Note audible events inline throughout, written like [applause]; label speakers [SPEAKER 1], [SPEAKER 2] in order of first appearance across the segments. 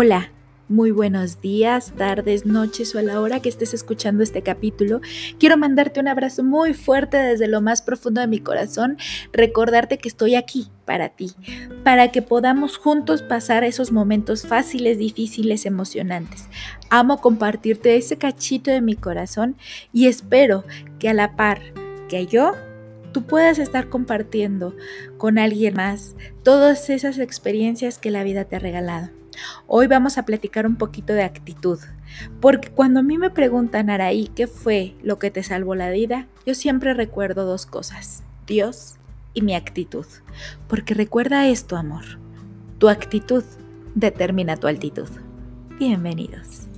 [SPEAKER 1] Hola, muy buenos días, tardes, noches o a la hora que estés escuchando este capítulo. Quiero mandarte un abrazo muy fuerte desde lo más profundo de mi corazón, recordarte que estoy aquí para ti, para que podamos juntos pasar esos momentos fáciles, difíciles, emocionantes. Amo compartirte ese cachito de mi corazón y espero que a la par que yo tú puedas estar compartiendo con alguien más todas esas experiencias que la vida te ha regalado. Hoy vamos a platicar un poquito de actitud, porque cuando a mí me preguntan, Araí, ¿qué fue lo que te salvó la vida? Yo siempre recuerdo dos cosas, Dios y mi actitud. Porque recuerda esto, amor, tu actitud determina tu altitud. Bienvenidos.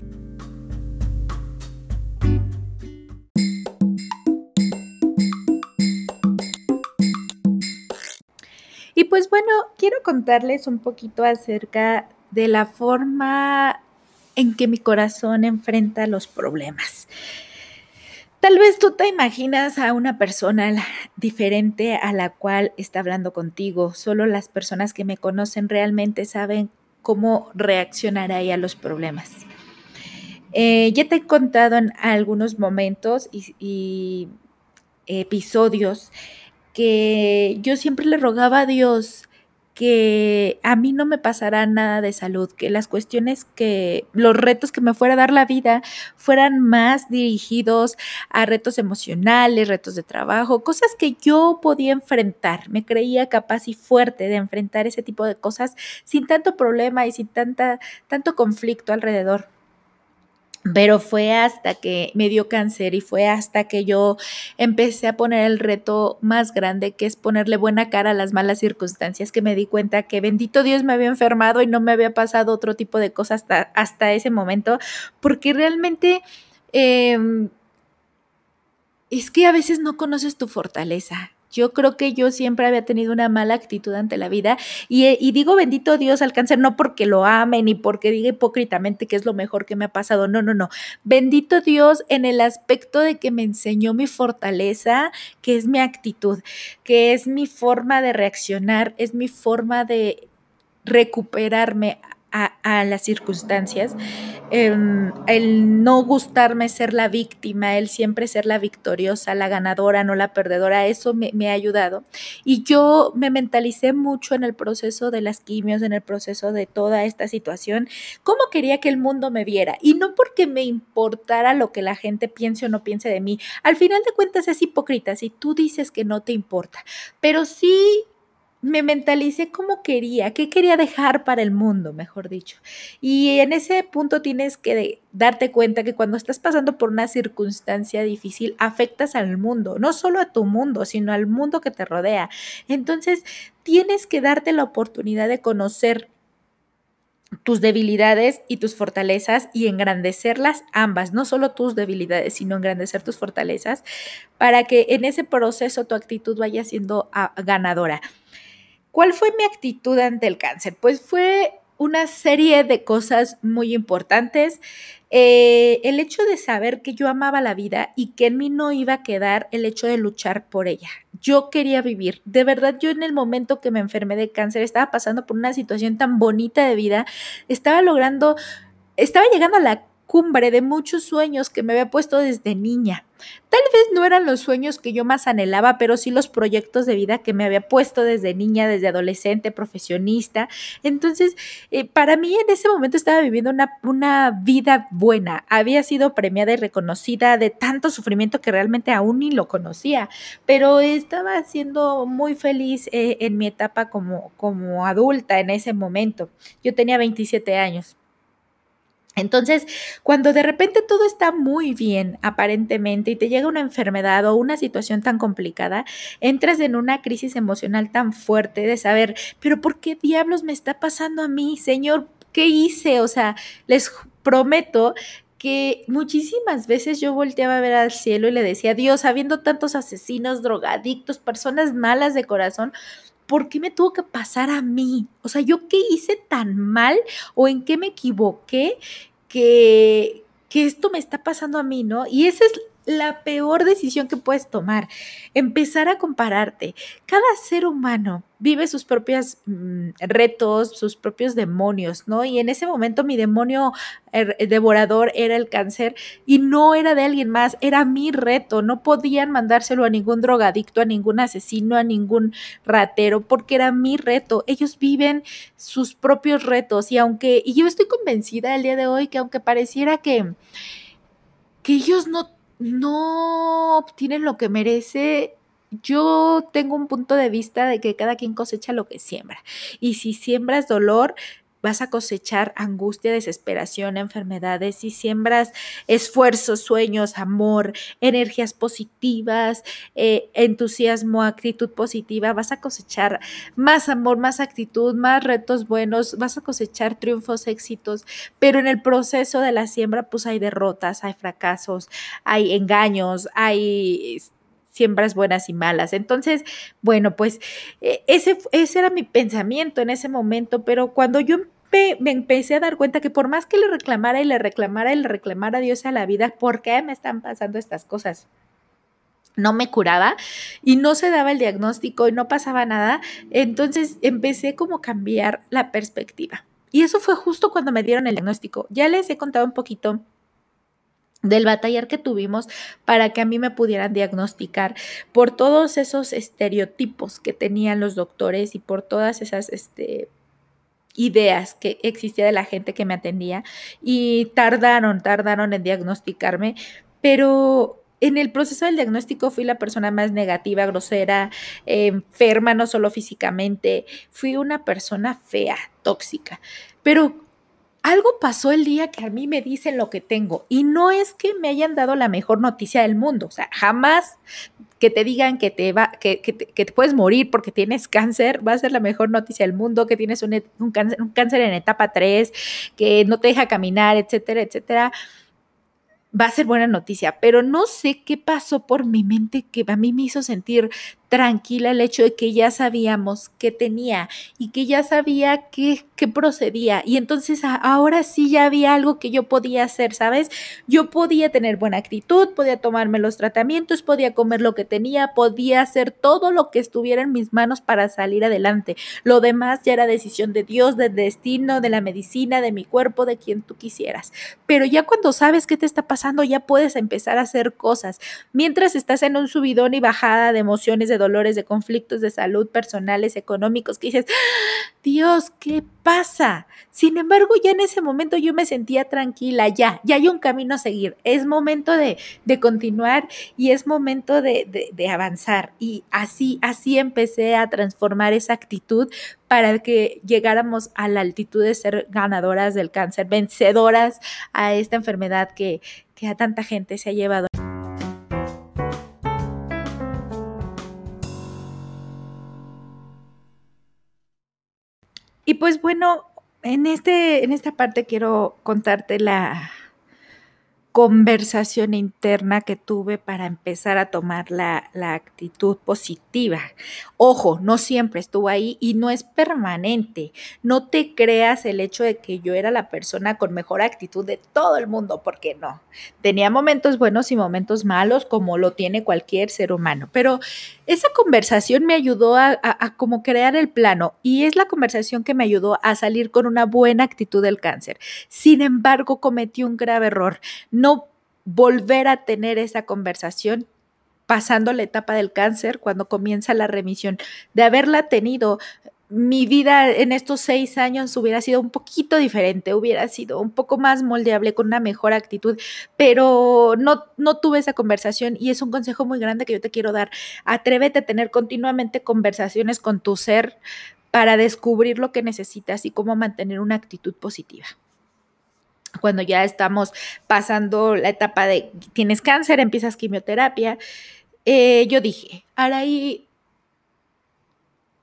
[SPEAKER 1] Y pues bueno, quiero contarles un poquito acerca de la forma en que mi corazón enfrenta los problemas. Tal vez tú te imaginas a una persona diferente a la cual está hablando contigo. Solo las personas que me conocen realmente saben cómo reaccionar ahí a los problemas. Eh, ya te he contado en algunos momentos y episodios que yo siempre le rogaba a Dios que a mí no me pasará nada de salud, que las cuestiones que, los retos que me fuera a dar la vida fueran más dirigidos a retos emocionales, retos de trabajo, cosas que yo podía enfrentar. Me creía capaz y fuerte de enfrentar ese tipo de cosas sin tanto problema y sin tanta, tanto conflicto alrededor. Pero fue hasta que me dio cáncer y fue hasta que yo empecé a poner el reto más grande, que es ponerle buena cara a las malas circunstancias, que me di cuenta que bendito Dios me había enfermado y no me había pasado otro tipo de cosas hasta, hasta ese momento, porque realmente... Em, es que a veces no conoces tu fortaleza. Yo creo que yo siempre había tenido una mala actitud ante la vida y, y, digo bendito Dios al cáncer no porque lo ame ni porque diga hipócritamente que es lo mejor que me ha pasado, no, no, no. Bendito Dios en el aspecto de que me enseñó mi fortaleza, que es mi actitud, que es mi forma de reaccionar, es mi forma de recuperarme a, las circunstancias, em, el no gustarme ser la víctima, el siempre ser la victoriosa, la ganadora, no la perdedora, eso me, me, ha ayudado. Y yo me mentalicé mucho en el proceso de las quimios, en el proceso de toda esta situación, cómo quería que el mundo me viera. Y no porque me importara lo que la gente piense o no piense de mí. Al final de cuentas es hipócrita si tú dices que no te importa, pero sí me mentalicé como quería, qué quería dejar para el mundo, mejor dicho. Y en ese punto tienes que darte cuenta que cuando estás pasando por una circunstancia difícil, afectas al mundo, no solo a tu mundo, sino al mundo que te rodea. Entonces, tienes que darte la oportunidad de conocer tus debilidades y tus fortalezas y engrandecerlas ambas, no solo tus debilidades, sino engrandecer tus fortalezas para que en ese proceso tu actitud vaya siendo ah, ganadora. ¿Cuál fue mi actitud ante el cáncer? Pues fue una serie de cosas muy importantes. Eh, el hecho de saber que yo amaba la vida y que en mí no iba a quedar el hecho de luchar por ella. Yo quería vivir. De verdad, yo en el momento que me enfermé de cáncer estaba pasando por una situación tan bonita de vida. Estaba logrando, estaba llegando a la cumbre de muchos sueños que me había puesto desde niña. Tal vez no eran los sueños que yo más anhelaba, pero sí los proyectos de vida que me había puesto desde niña, desde adolescente, profesionista. Entonces, eh, para mí en ese momento estaba viviendo una, una, vida buena. Había sido premiada y reconocida de tanto sufrimiento que realmente aún ni lo conocía, pero estaba siendo muy feliz eh, en mi etapa como, como adulta en ese momento. Yo tenía 27 años. Entonces, cuando de repente todo está muy bien, aparentemente, y te llega una enfermedad o una situación tan complicada, entras en una crisis emocional tan fuerte de saber, pero ¿por qué diablos me está pasando a mí, Señor? ¿Qué hice? O sea, les prometo que muchísimas veces yo volteaba a ver al cielo y le decía, Dios, habiendo tantos asesinos, drogadictos, personas malas de corazón, ¿por qué me tuvo que pasar a mí? O sea, ¿yo qué hice tan mal o en qué me equivoqué que, que esto me está pasando a mí, ¿no? Y esa es la peor decisión que puedes tomar. Empezar a compararte. Cada ser humano vive sus propios mm, retos, sus propios demonios, ¿no? Y en ese momento mi demonio er, devorador era el cáncer y no era de alguien más, era mi reto. No podían mandárselo a ningún drogadicto, a ningún asesino, a ningún ratero, porque era mi reto. Ellos viven sus propios retos y aunque, y yo estoy convencida el día de hoy que aunque pareciera que, que ellos no no obtienen lo que merece, yo tengo un punto de vista de que cada quien cosecha lo que siembra. Y si siembras dolor, vas a cosechar angustia, desesperación, enfermedades, si siembras esfuerzos, sueños, amor, energías positivas, eh, entusiasmo, actitud positiva, vas a cosechar más amor, más actitud, más retos buenos, vas a cosechar triunfos, éxitos, pero en el proceso de la siembra pues hay derrotas, hay fracasos, hay engaños, hay siembras buenas y malas. Entonces, bueno, pues e, ese, ese era mi pensamiento en ese momento, pero cuando yo me empecé a dar cuenta que por más que le reclamara y le reclamara y le reclamara Dios a la vida, ¿por qué me están pasando estas cosas? no me curaba y no se daba el diagnóstico y no pasaba nada, entonces empecé como a cambiar la perspectiva. Y eso fue justo cuando me dieron el diagnóstico. Ya les he contado un poquito del batallar que tuvimos para que a mí me pudieran diagnosticar por todos esos estereotipos que tenían los doctores y por todas esas este, ideas que existía de la gente que me atendía y tardaron, tardaron en diagnosticarme, pero en el proceso del diagnóstico fui la persona más negativa, grosera, enferma, no solo físicamente, fui una persona fea, tóxica, pero algo pasó el día que a mí me dicen lo que tengo y no es que me hayan dado la mejor noticia del mundo, o sea, jamás que te digan que te va, que, puedes morir porque tienes cáncer, va a ser la mejor noticia del mundo, que tienes un, un, cáncer, un cáncer en etapa 3, que no te deja caminar, etcétera, etcétera. Va a ser buena noticia, pero no sé qué pasó por mi mente que a mí me hizo sentir tranquila el hecho de que ya sabíamos qué tenía y que ya sabía qué, qué procedía. Y entonces ahora sí ya había algo que yo podía hacer, ¿sabes? Yo podía tener buena actitud, podía tomarme los tratamientos, podía comer lo que tenía, podía hacer todo lo que estuviera en mis manos para salir adelante. Lo demás ya era decisión de Dios, del destino, de la medicina, de mi cuerpo, de quien tú quisieras. Pero ya cuando sabes qué te está pasando, ya puedes empezar a hacer cosas. Mientras estás en un subidón y bajada de emociones, de dolores, de conflictos de salud personales, económicos, que dices, Dios, ¿qué pasa? Sin embargo, ya en ese momento yo me sentía tranquila, ya, ya hay un camino a seguir, es momento de, continuar y es momento de, de, avanzar. Y así, así empecé a transformar esa actitud para que llegáramos a la altitud de ser ganadoras del cáncer, vencedoras a esta enfermedad que, que a tanta gente se ha llevado. Y pues bueno, en, este, en esta parte quiero contarte la, conversación interna que tuve para empezar a tomar la, actitud positiva. Ojo, no siempre estuvo ahí y no es permanente. No te creas el hecho de que yo era la persona con mejor actitud de todo el mundo, porque no. Tenía momentos buenos y momentos malos, como lo tiene cualquier ser humano. Pero esa conversación me ayudó a, a como crear el plano y es la conversación que me ayudó a salir con una buena actitud del cáncer. Sin embargo, cometí un grave error no volver a tener esa conversación pasando la etapa del cáncer, cuando comienza la remisión, de haberla tenido, mi vida en estos seis años hubiera sido un poquito diferente, hubiera sido un poco más moldeable, con una mejor actitud, pero no, no tuve esa conversación y es un consejo muy grande que yo te quiero dar. Atrévete a tener continuamente conversaciones con tu ser para descubrir lo que necesitas y cómo mantener una actitud positiva cuando ya estamos pasando la etapa de tienes cáncer, empiezas quimioterapia, eh, yo dije, Araí,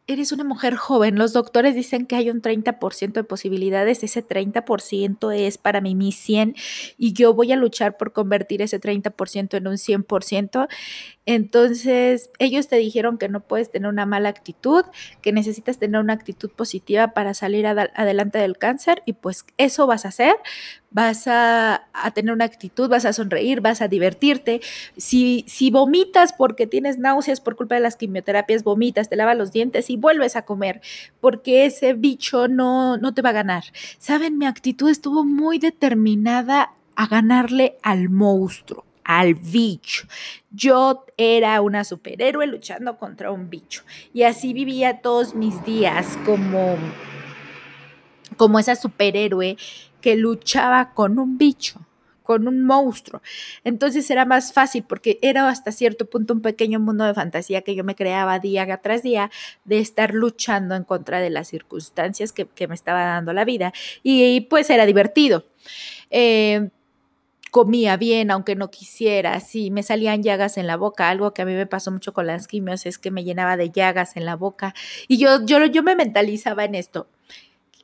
[SPEAKER 1] eres una mujer joven, los doctores dicen que hay un 30% de posibilidades, ese 30% es para mí mi 100 y yo voy a luchar por convertir ese 30% en un 100% Entonces, ellos te dijeron que no puedes tener una mala actitud, que necesitas tener una actitud positiva para salir adelante del cáncer y pues eso vas a hacer, vas a, tener una actitud, vas a sonreír, vas a divertirte. Si, si vomitas porque tienes náuseas por culpa de las quimioterapias, vomitas, te lavas los dientes y vuelves a comer, porque ese bicho no, no te va a ganar. Saben, mi actitud estuvo muy determinada a ganarle al monstruo al bicho. Yo era una superhéroe luchando contra un bicho y así vivía todos mis días como como esa superhéroe que luchaba con un bicho con un monstruo. Entonces era más fácil porque era hasta cierto punto un pequeño mundo de fantasía que yo me creaba día tras día de estar luchando en contra de las circunstancias que, me estaba dando la vida. Y, pues era divertido. Eh, comía bien, aunque no quisiera, sí, me salían llagas en la boca, algo que a mí me pasó mucho con las quimios es que me llenaba de llagas en la boca. Y yo, yo, yo me mentalizaba en esto,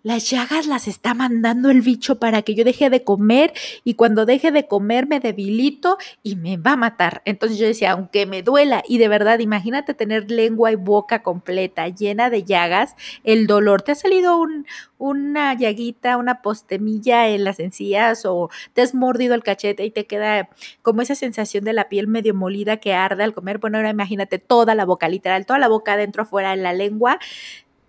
[SPEAKER 1] las llagas las está mandando el bicho para que yo deje de comer y cuando deje de comer me debilito y me va a matar. Entonces yo decía, aunque me duela y de verdad, imagínate tener lengua y boca completa llena de llagas, el dolor, ¿te ha salido un, una llaguita, una postemilla en las encías o te has mordido el cachete y te queda como esa sensación de la piel medio molida que arde al comer? Bueno, ahora imagínate toda la boca, literal, toda la boca adentro, afuera, en la lengua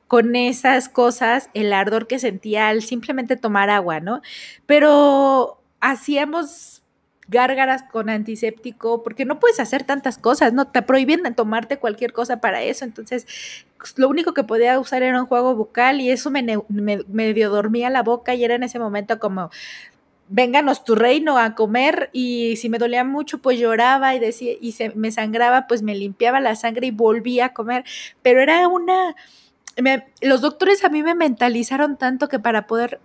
[SPEAKER 1] con esas cosas, el ardor que sentía al simplemente tomar agua, ¿no? Pero hacíamos gárgaras con antiséptico, porque no puedes hacer tantas cosas, ¿no? Te prohíben tomarte cualquier cosa para eso, entonces pues, lo único que podía usar era un juego bucal y eso me, medio dormía la boca y era en ese momento como, vénganos tu reino a comer y si me dolía mucho pues lloraba y decía y se me sangraba pues me limpiaba la sangre y volvía a comer, pero era una los doctores a mí me mentalizaron tanto que para poder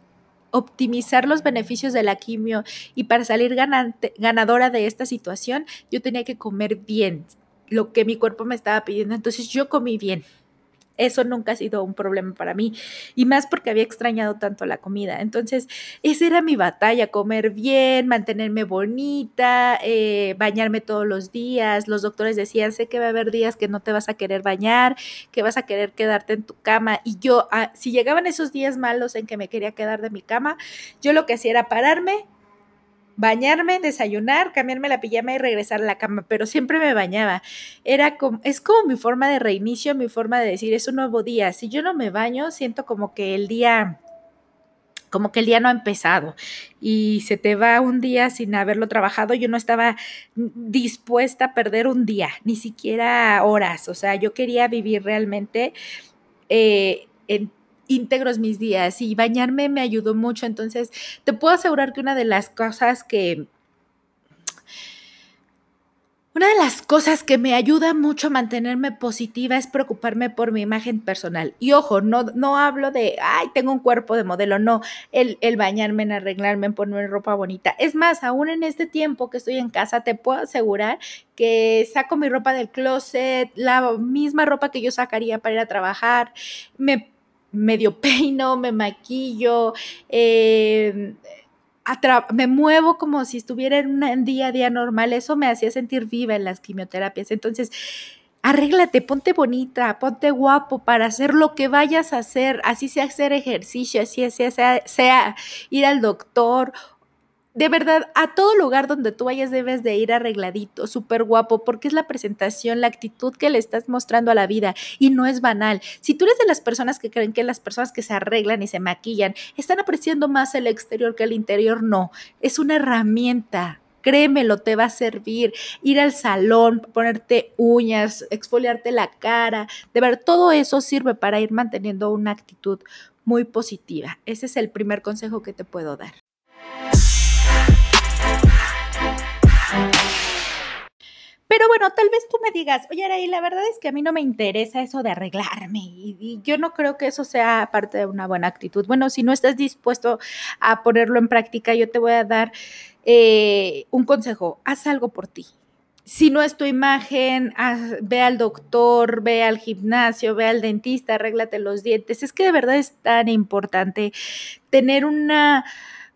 [SPEAKER 1] optimizar los beneficios de la quimio y para salir ganadora de esta situación, yo tenía que comer bien, lo que mi cuerpo me estaba pidiendo. Entonces yo comí bien. Eso nunca ha sido un problema para mí. Y más porque había extrañado tanto la comida. Entonces, esa era mi batalla, comer bien, mantenerme bonita, eh, bañarme todos los días. Los doctores decían, sé que va a haber días que no te vas a querer bañar, que vas a querer quedarte en tu cama. Y yo, ah, si llegaban esos días malos en que me quería quedar de mi cama, yo lo que hacía era pararme, bañarme, desayunar, cambiarme la pijama y regresar a la cama, pero siempre me bañaba. Era como, es como mi forma de reinicio, mi forma de decir, es un nuevo día. Si yo no me baño, siento como que el día como que el día no ha empezado y se te va un día sin haberlo trabajado, yo no estaba dispuesta a perder un día, ni siquiera horas, o sea, yo quería vivir realmente eh, en íntegros mis días y bañarme me ayudó mucho. Entonces, te puedo asegurar que una de las cosas que... Una de las cosas que me ayuda mucho a mantenerme positiva es preocuparme por mi imagen personal. Y ojo, no, no hablo de, ay, tengo un cuerpo de modelo, no, el, el bañarme, en arreglarme, en ponerme ropa bonita. Es más, aún en este tiempo que estoy en casa, te puedo asegurar que saco mi ropa del closet, la misma ropa que yo sacaría para ir a trabajar, me medio peino, me maquillo, eh, me muevo como si estuviera en un día a día normal. Eso me hacía sentir viva en las quimioterapias. Entonces, arréglate, ponte bonita, ponte guapo para hacer lo que vayas a hacer, así sea hacer ejercicio, así sea, sea ir al doctor de verdad, a todo lugar donde tú vayas debes de ir arregladito, súper guapo, porque es la presentación, la actitud que le estás mostrando a la vida y no es banal. Si tú eres de las personas que creen que las personas que se arreglan y se maquillan están apreciando más el exterior que el interior, no, es una herramienta. Créemelo, te va a servir ir al salón, ponerte uñas, exfoliarte la cara. De ver, todo eso sirve para ir manteniendo una actitud muy positiva. Ese es el primer consejo que te puedo dar. Pero bueno, tal vez tú me digas, oye, Araí, la verdad es que a mí no me interesa eso de arreglarme y, yo no creo que eso sea parte de una buena actitud. Bueno, si no estás dispuesto a ponerlo en práctica, yo te voy a dar eh, un consejo, haz algo por ti. Si no es tu imagen, ve al doctor, ve al gimnasio, ve al dentista, arréglate los dientes. Es que de verdad es tan importante tener una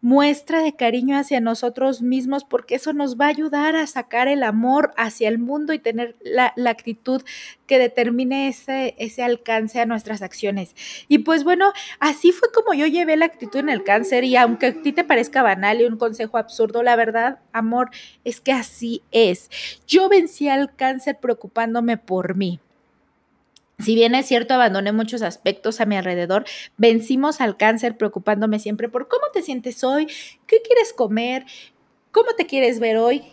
[SPEAKER 1] muestra de cariño hacia nosotros mismos porque eso nos va a ayudar a sacar el amor hacia el mundo y tener la, actitud que determine ese, ese alcance a nuestras acciones. Y pues bueno, así fue como yo llevé la actitud en el cáncer y aunque a ti te parezca banal y un consejo absurdo, la verdad, amor, es que así es. Yo vencí al cáncer preocupándome por mí. Si bien es cierto, abandoné muchos aspectos a mi alrededor, vencimos al cáncer preocupándome siempre por cómo te sientes hoy, qué quieres comer, cómo te quieres ver hoy,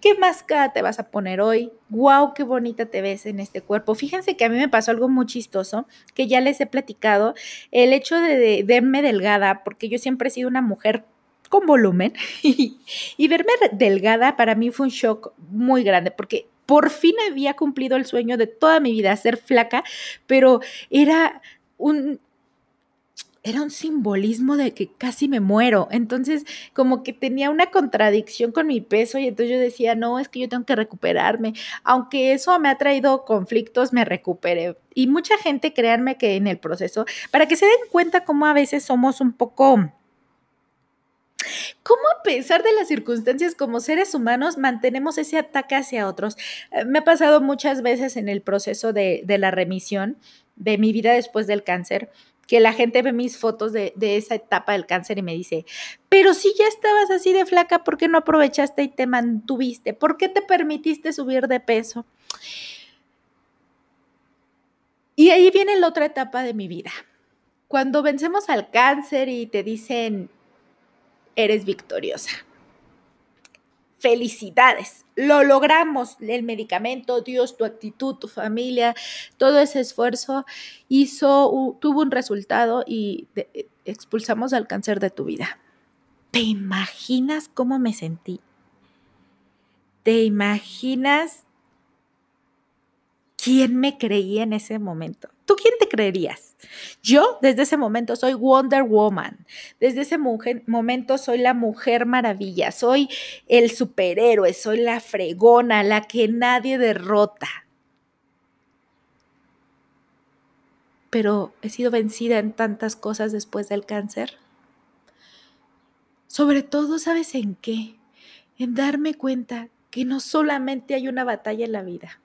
[SPEAKER 1] qué máscara te vas a poner hoy, wow, qué bonita te ves en este cuerpo. Fíjense que a mí me pasó algo muy chistoso, que ya les he platicado, el hecho de, verme delgada, porque yo siempre he sido una mujer con volumen [laughs] y verme delgada para mí fue un shock muy grande porque por fin había cumplido el sueño de toda mi vida, ser flaca, pero era un, era un simbolismo de que casi me muero. Entonces, como que tenía una contradicción con mi peso y entonces yo decía, no, es que yo tengo que recuperarme. Aunque eso me ha traído conflictos, me recuperé. Y mucha gente, créanme que en el proceso, para que se den cuenta cómo a veces somos un poco ¿Cómo a pesar de las circunstancias como seres humanos mantenemos ese ataque hacia otros? Eh, me ha pasado muchas veces en el proceso de, la remisión de mi vida después del cáncer, que la gente ve mis fotos de, de, esa etapa del cáncer y me dice, pero si ya estabas así de flaca, ¿por qué no aprovechaste y te mantuviste? ¿Por qué te permitiste subir de peso? Y ahí viene la otra etapa de mi vida. Cuando vencemos al cáncer y te dicen, eres victoriosa. Felicidades, lo logramos. El medicamento, Dios, tu actitud, tu familia, todo ese esfuerzo hizo, tuvo un resultado y expulsamos al cáncer de tu vida. ¿Te imaginas cómo me sentí? ¿Te imaginas quién me creía en ese momento? ¿Tú quién te creerías? Yo desde ese momento soy Wonder Woman, desde ese momento soy la mujer maravilla, soy el superhéroe, soy la fregona, la que nadie derrota. Pero he sido vencida en tantas cosas después del cáncer. Sobre todo, ¿sabes en qué? En darme cuenta que no solamente hay una batalla en la vida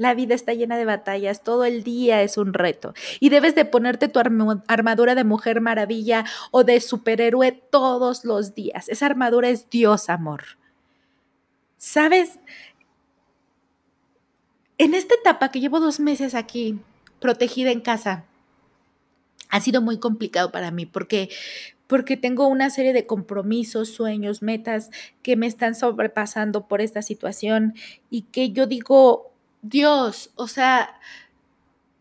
[SPEAKER 1] la vida está llena de batallas, todo el día es un reto. Y debes de ponerte tu armadura de mujer maravilla o de superhéroe todos los días. Esa armadura es Dios, amor. ¿Sabes? En esta etapa que llevo dos meses aquí, protegida en casa, ha sido muy complicado para mí porque porque tengo una serie de compromisos, sueños, metas que me están sobrepasando por esta situación y que yo digo, Dios, o sea,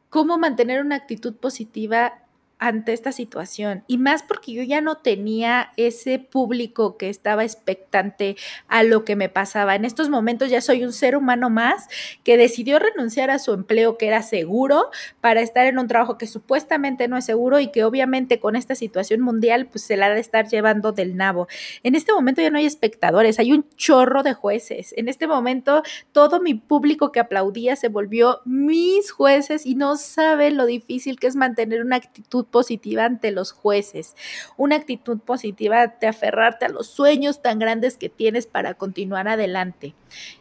[SPEAKER 1] cómo mantener una actitud positiva ante esta situación y más porque yo ya no tenía ese público que estaba expectante a lo que me pasaba. En estos momentos ya soy un ser humano más que decidió renunciar a su empleo que era seguro para estar en un trabajo que supuestamente no es seguro y que obviamente con esta situación mundial pues se la ha de estar llevando del nabo. En este momento ya no hay espectadores, hay un chorro de jueces. En este momento todo mi público que aplaudía se volvió mis jueces y no sabe lo difícil que es mantener una actitud positiva ante los jueces, una actitud positiva de aferrarte a los sueños tan grandes que tienes para continuar adelante.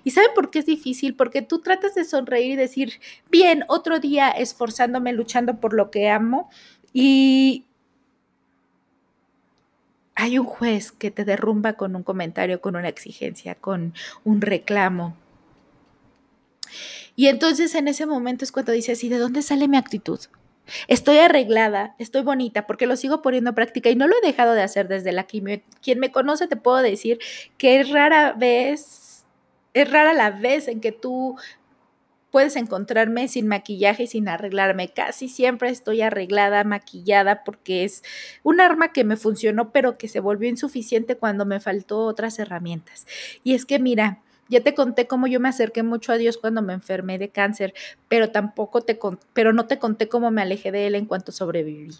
[SPEAKER 1] ¿Y saben por qué es difícil? Porque tú tratas de sonreír y decir, bien, otro día esforzándome, luchando por lo que amo y hay un juez que te derrumba con un comentario, con una exigencia, con un reclamo. Y entonces en ese momento es cuando dices, ¿y de dónde sale mi actitud? Estoy arreglada, estoy bonita, porque lo sigo poniendo en práctica y no lo he dejado de hacer desde la quimio. Quien me conoce te puedo decir que es rara vez, es rara la vez en que tú puedes encontrarme sin maquillaje y sin arreglarme. Casi siempre estoy arreglada, maquillada, porque es un arma que me funcionó, pero que se volvió insuficiente cuando me faltó otras herramientas. Y es que mira, ya te conté cómo yo me acerqué mucho a Dios cuando me enfermé de cáncer, pero tampoco te pero no te conté cómo me alejé de él en cuanto sobreviví.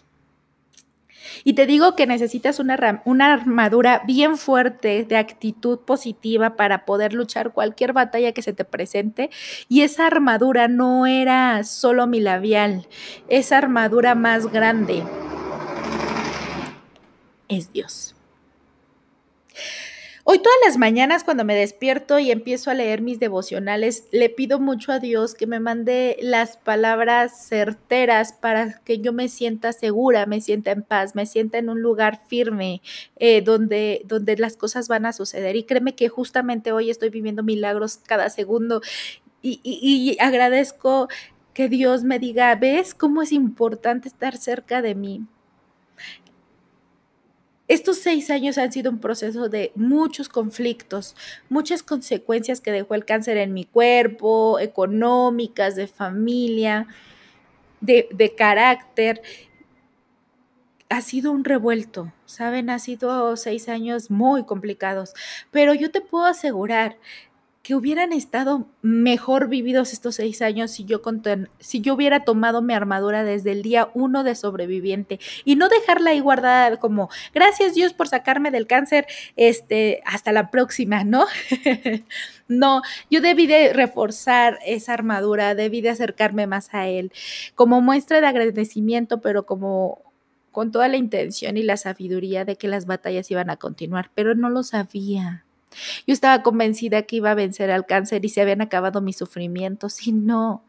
[SPEAKER 1] Y te digo que necesitas una, una, armadura bien fuerte de actitud positiva para poder luchar cualquier batalla que se te presente. Y esa armadura no era solo mi labial, esa armadura más grande es Dios. Hoy todas las mañanas cuando me despierto y empiezo a leer mis devocionales, le pido mucho a Dios que me mande las palabras certeras para que yo me sienta segura, me sienta en paz, me sienta en un lugar firme eh, donde, donde las cosas van a suceder. Y créeme que justamente hoy estoy viviendo milagros cada segundo y, y agradezco que Dios me diga, ¿ves cómo es importante estar cerca de mí? Estos seis años han sido un proceso de muchos conflictos, muchas consecuencias que dejó el cáncer en mi cuerpo, económicas, de familia, de, de carácter. Ha sido un revuelto, ¿saben? Ha sido seis años muy complicados, pero yo te puedo asegurar que hubieran estado mejor vividos estos seis años si yo, si yo hubiera tomado mi armadura desde el día uno de sobreviviente y no dejarla ahí guardada como gracias Dios por sacarme del cáncer, este, hasta la próxima, ¿no? [laughs] no, yo debí de reforzar esa armadura, debí de acercarme más a Él como muestra de agradecimiento, pero como con toda la intención y la sabiduría de que las batallas iban a continuar, pero no lo sabía. Yo estaba convencida que iba a vencer al cáncer y se habían acabado mis sufrimientos y no,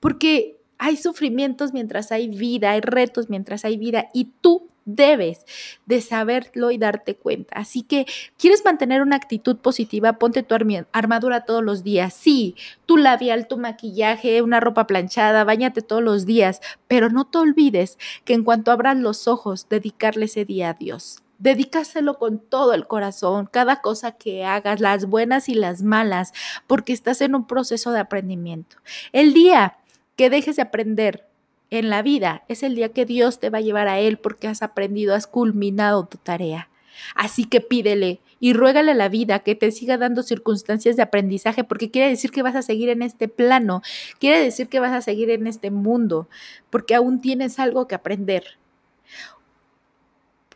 [SPEAKER 1] porque hay sufrimientos mientras hay vida, hay retos mientras hay vida y tú debes de saberlo y darte cuenta. Así que, ¿quieres mantener una actitud positiva? Ponte tu armadura todos los días. Sí, tu labial, tu maquillaje, una ropa planchada, bañate todos los días, pero no te olvides que en cuanto abras los ojos, dedicarle ese día a Dios. Dedícaselo con todo el corazón, cada cosa que hagas, las buenas y las malas, porque estás en un proceso de aprendimiento. El día que dejes de aprender en la vida es el día que Dios te va a llevar a Él porque has aprendido, has culminado tu tarea. Así que pídele y ruégale a la vida que te siga dando circunstancias de aprendizaje, porque quiere decir que vas a seguir en este plano, quiere decir que vas a seguir en este mundo, porque aún tienes algo que aprender.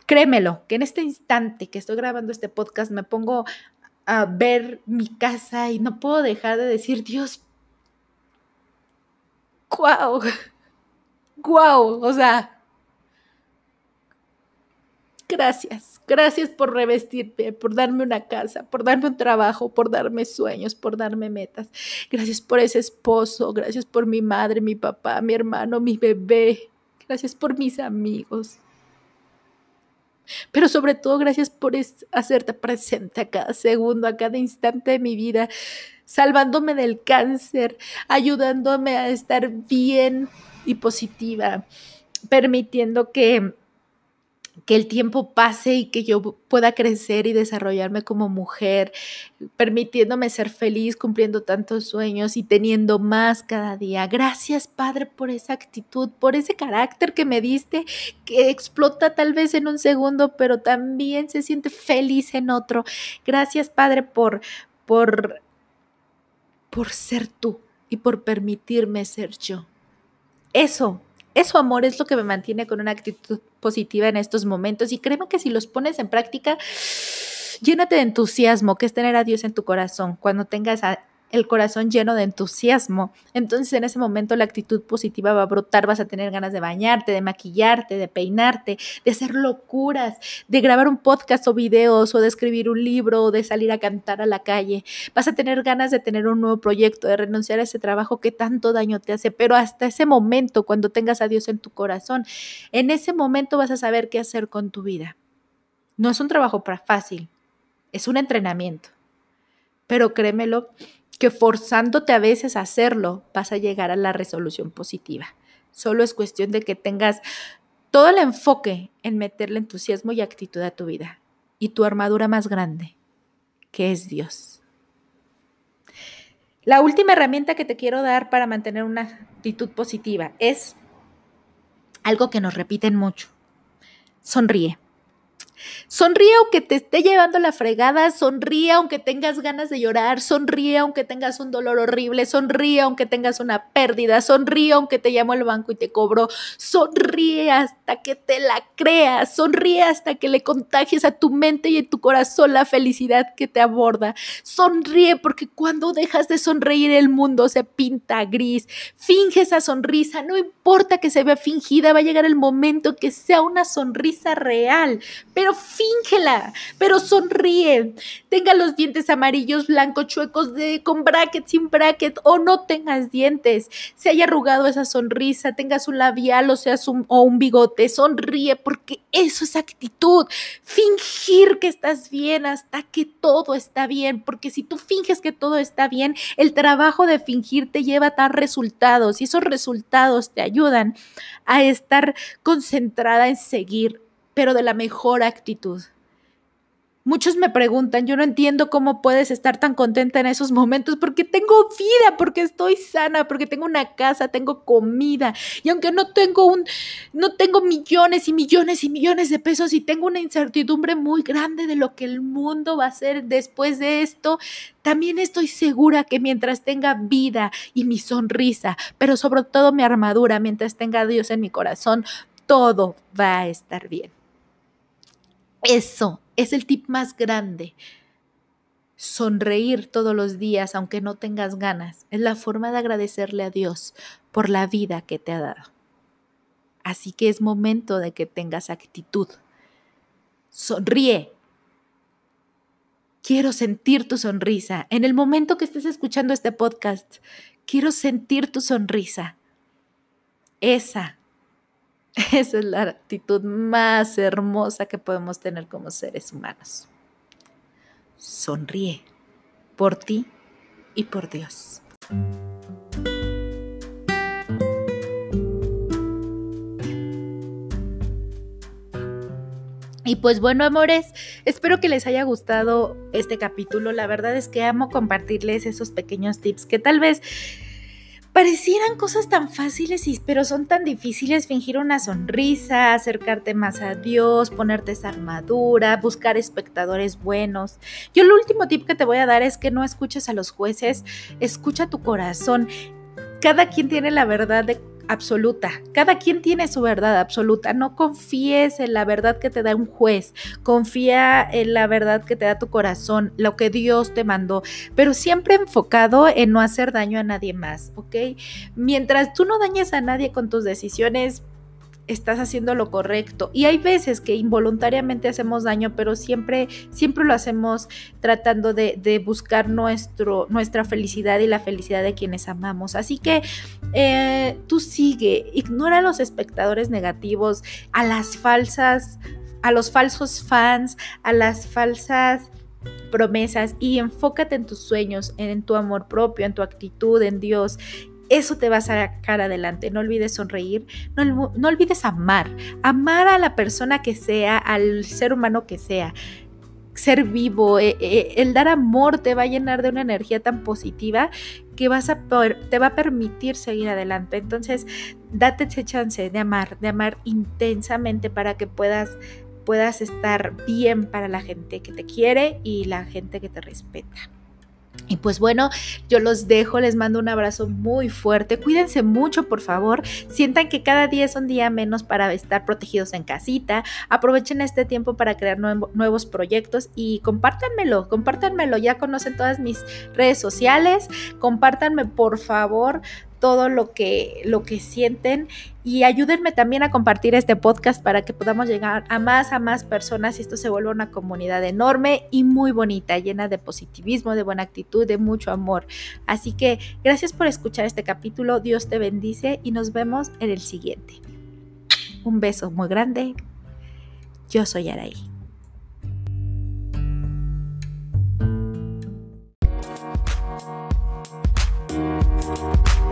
[SPEAKER 1] Créemelo, que en este instante que estoy grabando este podcast me pongo a ver mi casa y no puedo dejar de decir, Dios, guau, guau, o sea, gracias, gracias por revestirme, por darme una casa, por darme un trabajo, por darme sueños, por darme metas. Gracias por ese esposo, gracias por mi madre, mi papá, mi hermano, mi bebé. Gracias por mis amigos. Pero sobre todo, gracias por hacerte presente a cada segundo, a cada instante de mi vida, salvándome del cáncer, ayudándome a estar bien y positiva, permitiendo que que el tiempo pase y que yo pueda crecer y desarrollarme como mujer, permitiéndome ser feliz, cumpliendo tantos sueños y teniendo más cada día. Gracias, Padre, por esa actitud, por ese carácter que me diste, que explota tal vez en un segundo, pero también se siente feliz en otro. Gracias, Padre, por por por ser tú y por permitirme ser yo. Eso eso, amor, es lo que me mantiene con una actitud positiva en estos momentos. Y créeme que si los pones en práctica, llénate de entusiasmo, que es tener a Dios en tu corazón. Cuando tengas a el corazón lleno de entusiasmo. Entonces en ese momento la actitud positiva va a brotar, vas a tener ganas de bañarte, de maquillarte, de peinarte, de hacer locuras, de grabar un podcast o videos o de escribir un libro o de salir a cantar a la calle. Vas a tener ganas de tener un nuevo proyecto, de renunciar a ese trabajo que tanto daño te hace, pero hasta ese momento, cuando tengas a Dios en tu corazón, en ese momento vas a saber qué hacer con tu vida. No es un trabajo fácil, es un entrenamiento. Pero créemelo, que forzándote a veces a hacerlo vas a llegar a la resolución positiva. Solo es cuestión de que tengas todo el enfoque en meterle entusiasmo y actitud a tu vida y tu armadura más grande, que es Dios. La última herramienta que te quiero dar para mantener una actitud positiva es algo que nos repiten mucho. Sonríe. Sonríe aunque te esté llevando la fregada, sonríe aunque tengas ganas de llorar, sonríe aunque tengas un dolor horrible, sonríe aunque tengas una pérdida, sonríe aunque te llamó el banco y te cobró, sonríe hasta que te la creas, sonríe hasta que le contagies a tu mente y a tu corazón la felicidad que te aborda. Sonríe porque cuando dejas de sonreír el mundo se pinta gris. Finge esa sonrisa, no importa que se vea fingida, va a llegar el momento que sea una sonrisa real. Pero pero fíngela, pero sonríe. Tenga los dientes amarillos, blancos, chuecos, de, con bracket, sin bracket, o no tengas dientes. Se haya arrugado esa sonrisa, tengas un labial o seas un, o un bigote, sonríe, porque eso es actitud. Fingir que estás bien hasta que todo está bien, porque si tú finges que todo está bien, el trabajo de fingir te lleva a dar resultados y esos resultados te ayudan a estar concentrada en seguir, pero de la mejor actitud. Muchos me preguntan, yo no entiendo cómo puedes estar tan contenta en esos momentos porque tengo vida, porque estoy sana, porque tengo una casa, tengo comida y aunque no tengo un no tengo millones y millones y millones de pesos y tengo una incertidumbre muy grande de lo que el mundo va a ser después de esto, también estoy segura que mientras tenga vida y mi sonrisa, pero sobre todo mi armadura, mientras tenga Dios en mi corazón, todo va a estar bien. Eso es el tip más grande. Sonreír todos los días, aunque no tengas ganas, es la forma de agradecerle a Dios por la vida que te ha dado. Así que es momento de que tengas actitud. Sonríe. Quiero sentir tu sonrisa. En el momento que estés escuchando este podcast, quiero sentir tu sonrisa. Esa [laughs] esa es la actitud más hermosa que podemos tener como seres humanos. Sonríe por ti y por Dios. Y pues bueno, amores, espero que les haya gustado este capítulo. La verdad es que amo compartirles esos pequeños tips que tal vez parecieran cosas tan fáciles, pero son tan difíciles fingir una sonrisa, acercarte más a Dios, ponerte esa armadura, buscar espectadores buenos. Yo el último tip que te voy a dar es que no escuches a los jueces, escucha tu corazón. Cada quien tiene la verdad de absoluta. Cada quien tiene su verdad absoluta. No confíes en la verdad que te da un juez. Confía en la verdad que te da tu corazón, lo que Dios te mandó, pero siempre enfocado en no hacer daño a nadie más, ¿ok? Mientras tú no dañes a nadie con tus decisiones, estás haciendo lo correcto. Y hay veces que involuntariamente hacemos daño, pero siempre, siempre lo hacemos tratando de, buscar nuestro, nuestra felicidad y la felicidad de quienes amamos. Así que eh, tú sigue, ignora a los espectadores negativos, a las falsas, a los falsos fans, a las falsas promesas y enfócate en tus sueños, en tu amor propio, en tu actitud, en Dios eso te va a sacar adelante. No olvides sonreír, no, olvides amar, amar a la persona que sea, al ser humano que sea. Ser vivo, eh, eh, el dar amor te va a llenar de una energía tan positiva que vas a te va a permitir seguir adelante. Entonces, date ese chance de amar, de amar intensamente para que puedas puedas estar bien para la gente que te quiere y la gente que te respeta. Y pues bueno, yo los dejo, les mando un abrazo muy fuerte. Cuídense mucho, por favor. Sientan que cada día es un día menos para estar protegidos en casita. Aprovechen este tiempo para crear nuevos proyectos y compártanmelo, compártanmelo. Ya conocen todas mis redes sociales. Compártanme, por favor, todo lo que, lo que sienten y ayúdenme también a compartir este podcast para que podamos llegar a más, a más personas y esto se vuelva una comunidad enorme y muy bonita, llena de positivismo, de buena actitud, de mucho amor. Así que gracias por escuchar este capítulo, Dios te bendice y nos vemos en el siguiente. Un beso muy grande. Yo soy Araí.